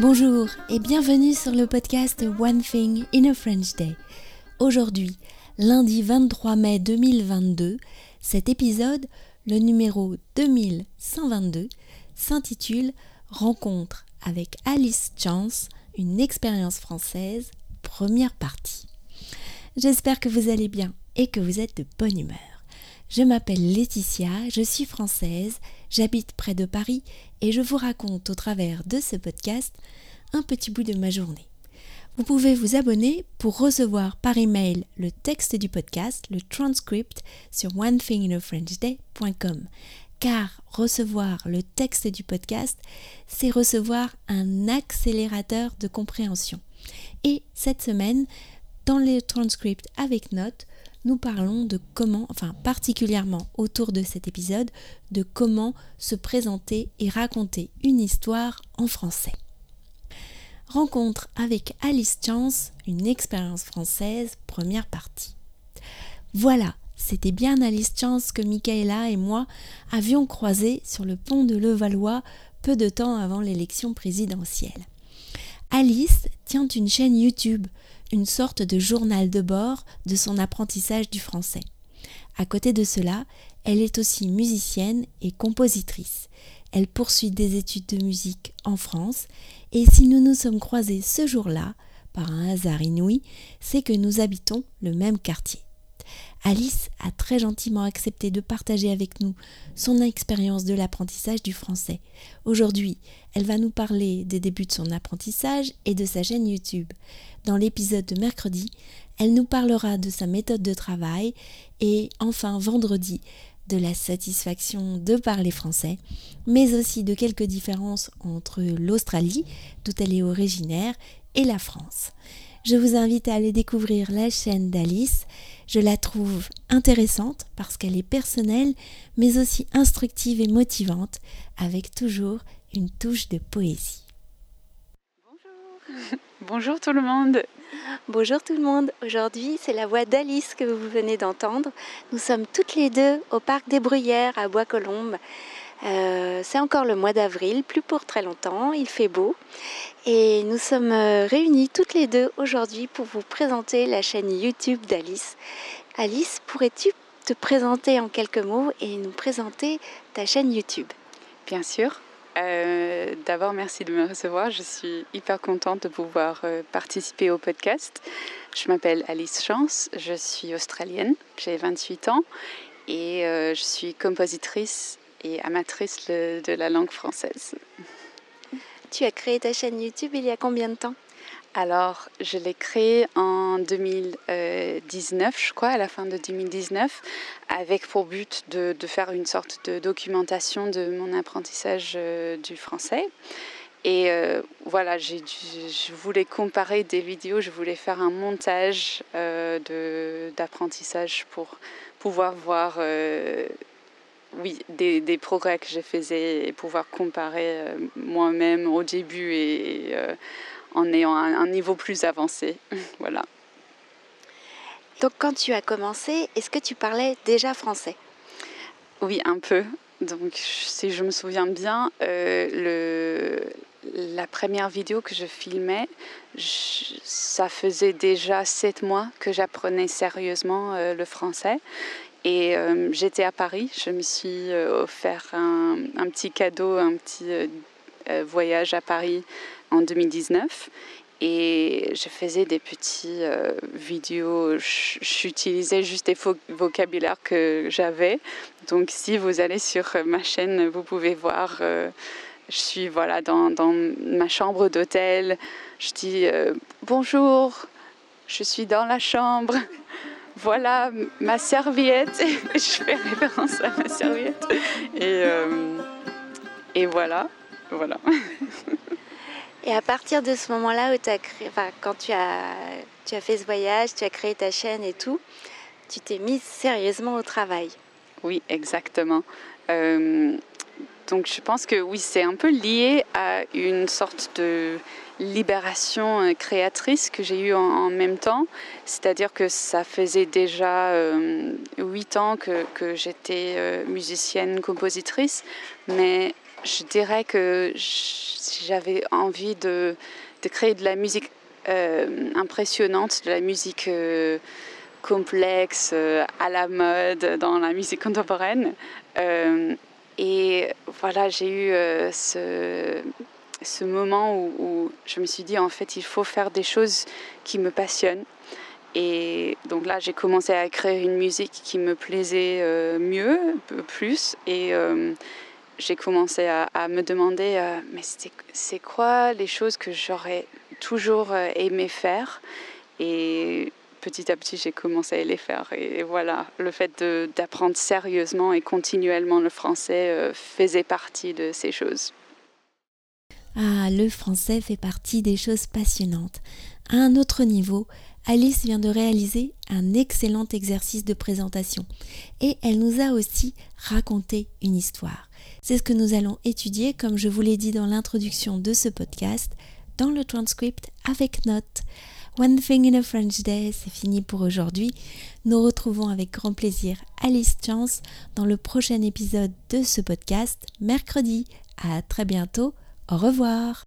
Bonjour et bienvenue sur le podcast One Thing in a French Day. Aujourd'hui, lundi 23 mai 2022, cet épisode, le numéro 2122, s'intitule Rencontre avec Alice Chance, une expérience française, première partie. J'espère que vous allez bien et que vous êtes de bonne humeur. Je m'appelle Laetitia, je suis française, j'habite près de Paris et je vous raconte au travers de ce podcast un petit bout de ma journée. Vous pouvez vous abonner pour recevoir par email le texte du podcast, le transcript sur onethinginafrenchday.com. Car recevoir le texte du podcast, c'est recevoir un accélérateur de compréhension. Et cette semaine, dans les transcripts avec notes, nous parlons de comment, enfin particulièrement autour de cet épisode, de comment se présenter et raconter une histoire en français. Rencontre avec Alice Chance, une expérience française, première partie. Voilà, c'était bien Alice Chance que Michaela et moi avions croisé sur le pont de Levallois peu de temps avant l'élection présidentielle. Alice tient une chaîne YouTube une sorte de journal de bord de son apprentissage du français. À côté de cela, elle est aussi musicienne et compositrice. Elle poursuit des études de musique en France et si nous nous sommes croisés ce jour-là, par un hasard inouï, c'est que nous habitons le même quartier. Alice a très gentiment accepté de partager avec nous son expérience de l'apprentissage du français. Aujourd'hui, elle va nous parler des débuts de son apprentissage et de sa chaîne YouTube. Dans l'épisode de mercredi, elle nous parlera de sa méthode de travail et enfin vendredi de la satisfaction de parler français, mais aussi de quelques différences entre l'Australie, d'où elle est originaire, et la France. Je vous invite à aller découvrir la chaîne d'Alice. Je la trouve intéressante parce qu'elle est personnelle, mais aussi instructive et motivante, avec toujours une touche de poésie. Bonjour. Bonjour tout le monde. Bonjour tout le monde. Aujourd'hui, c'est la voix d'Alice que vous venez d'entendre. Nous sommes toutes les deux au parc des Bruyères à Bois-Colombes. Euh, c'est encore le mois d'avril, plus pour très longtemps, il fait beau. Et nous sommes euh, réunis toutes les deux aujourd'hui pour vous présenter la chaîne YouTube d'Alice. Alice, pourrais-tu te présenter en quelques mots et nous présenter ta chaîne YouTube? Bien sûr. Euh, d'abord, merci de me recevoir. Je suis hyper contente de pouvoir participer au podcast. Je m'appelle Alice Chance, je suis australienne, j'ai 28 ans et je suis compositrice et amatrice de la langue française. Tu as créé ta chaîne YouTube il y a combien de temps? Alors, je l'ai créée en 2019, je crois, à la fin de 2019, avec pour but de, faire une sorte de documentation de mon apprentissage euh, du français. Et euh, voilà, je voulais comparer des vidéos, je voulais faire un montage euh, d'apprentissage pour pouvoir voir oui, des, progrès que je faisais et pouvoir comparer euh, moi-même au début et, euh, en ayant un, niveau plus avancé. voilà. Donc quand tu as commencé, est-ce que tu parlais déjà français? Oui, un peu. Donc si je me souviens bien, euh, le, la première vidéo que je filmais, ça faisait déjà sept mois que j'apprenais sérieusement le français. Et euh, j'étais à Paris, je me suis euh, offert un, petit cadeau, un petit euh, voyage à Paris en 2019. Et je faisais des petites vidéos, j'utilisais juste des vocabulaires que j'avais. Donc si vous allez sur ma chaîne, vous pouvez voir, je suis voilà, dans ma chambre d'hôtel, je dis bonjour, je suis dans la chambre voilà ma serviette. je fais référence à ma serviette. Et, euh, et voilà, voilà. et à partir de ce moment-là où tu as créé, enfin, quand tu as, tu as fait ce voyage, tu as créé ta chaîne et tout, tu t'es mise sérieusement au travail. Oui, exactement. Euh, donc je pense que oui, c'est un peu lié à une sorte de libération euh, créatrice que j'ai eue en, même temps. C'est-à-dire que ça faisait déjà euh, huit ans que, j'étais euh, musicienne, compositrice, mais je dirais que j'avais envie de, créer de la musique impressionnante, de la musique complexe, à la mode, dans la musique contemporaine. Et voilà, j'ai eu ce, ce, moment où, je me suis dit, en fait, il faut faire des choses qui me passionnent. Et donc là, j'ai commencé à créer une musique qui me plaisait mieux, plus. Et j'ai commencé à, me demander, euh, mais c'est quoi les choses que j'aurais toujours euh, aimé faire? Et petit à petit, j'ai commencé à les faire. Et voilà, le fait d'apprendre sérieusement et continuellement le français euh, faisait partie de ces choses. Ah, le français fait partie des choses passionnantes. À un autre niveau, Alice vient de réaliser un excellent exercice de présentation et elle nous a aussi raconté une histoire. C'est ce que nous allons étudier, comme je vous l'ai dit dans l'introduction de ce podcast, dans le transcript avec notes. One Thing in a French Day, c'est fini pour aujourd'hui. Nous retrouvons avec grand plaisir Alice Chance dans le prochain épisode de ce podcast, mercredi. À très bientôt. Au revoir.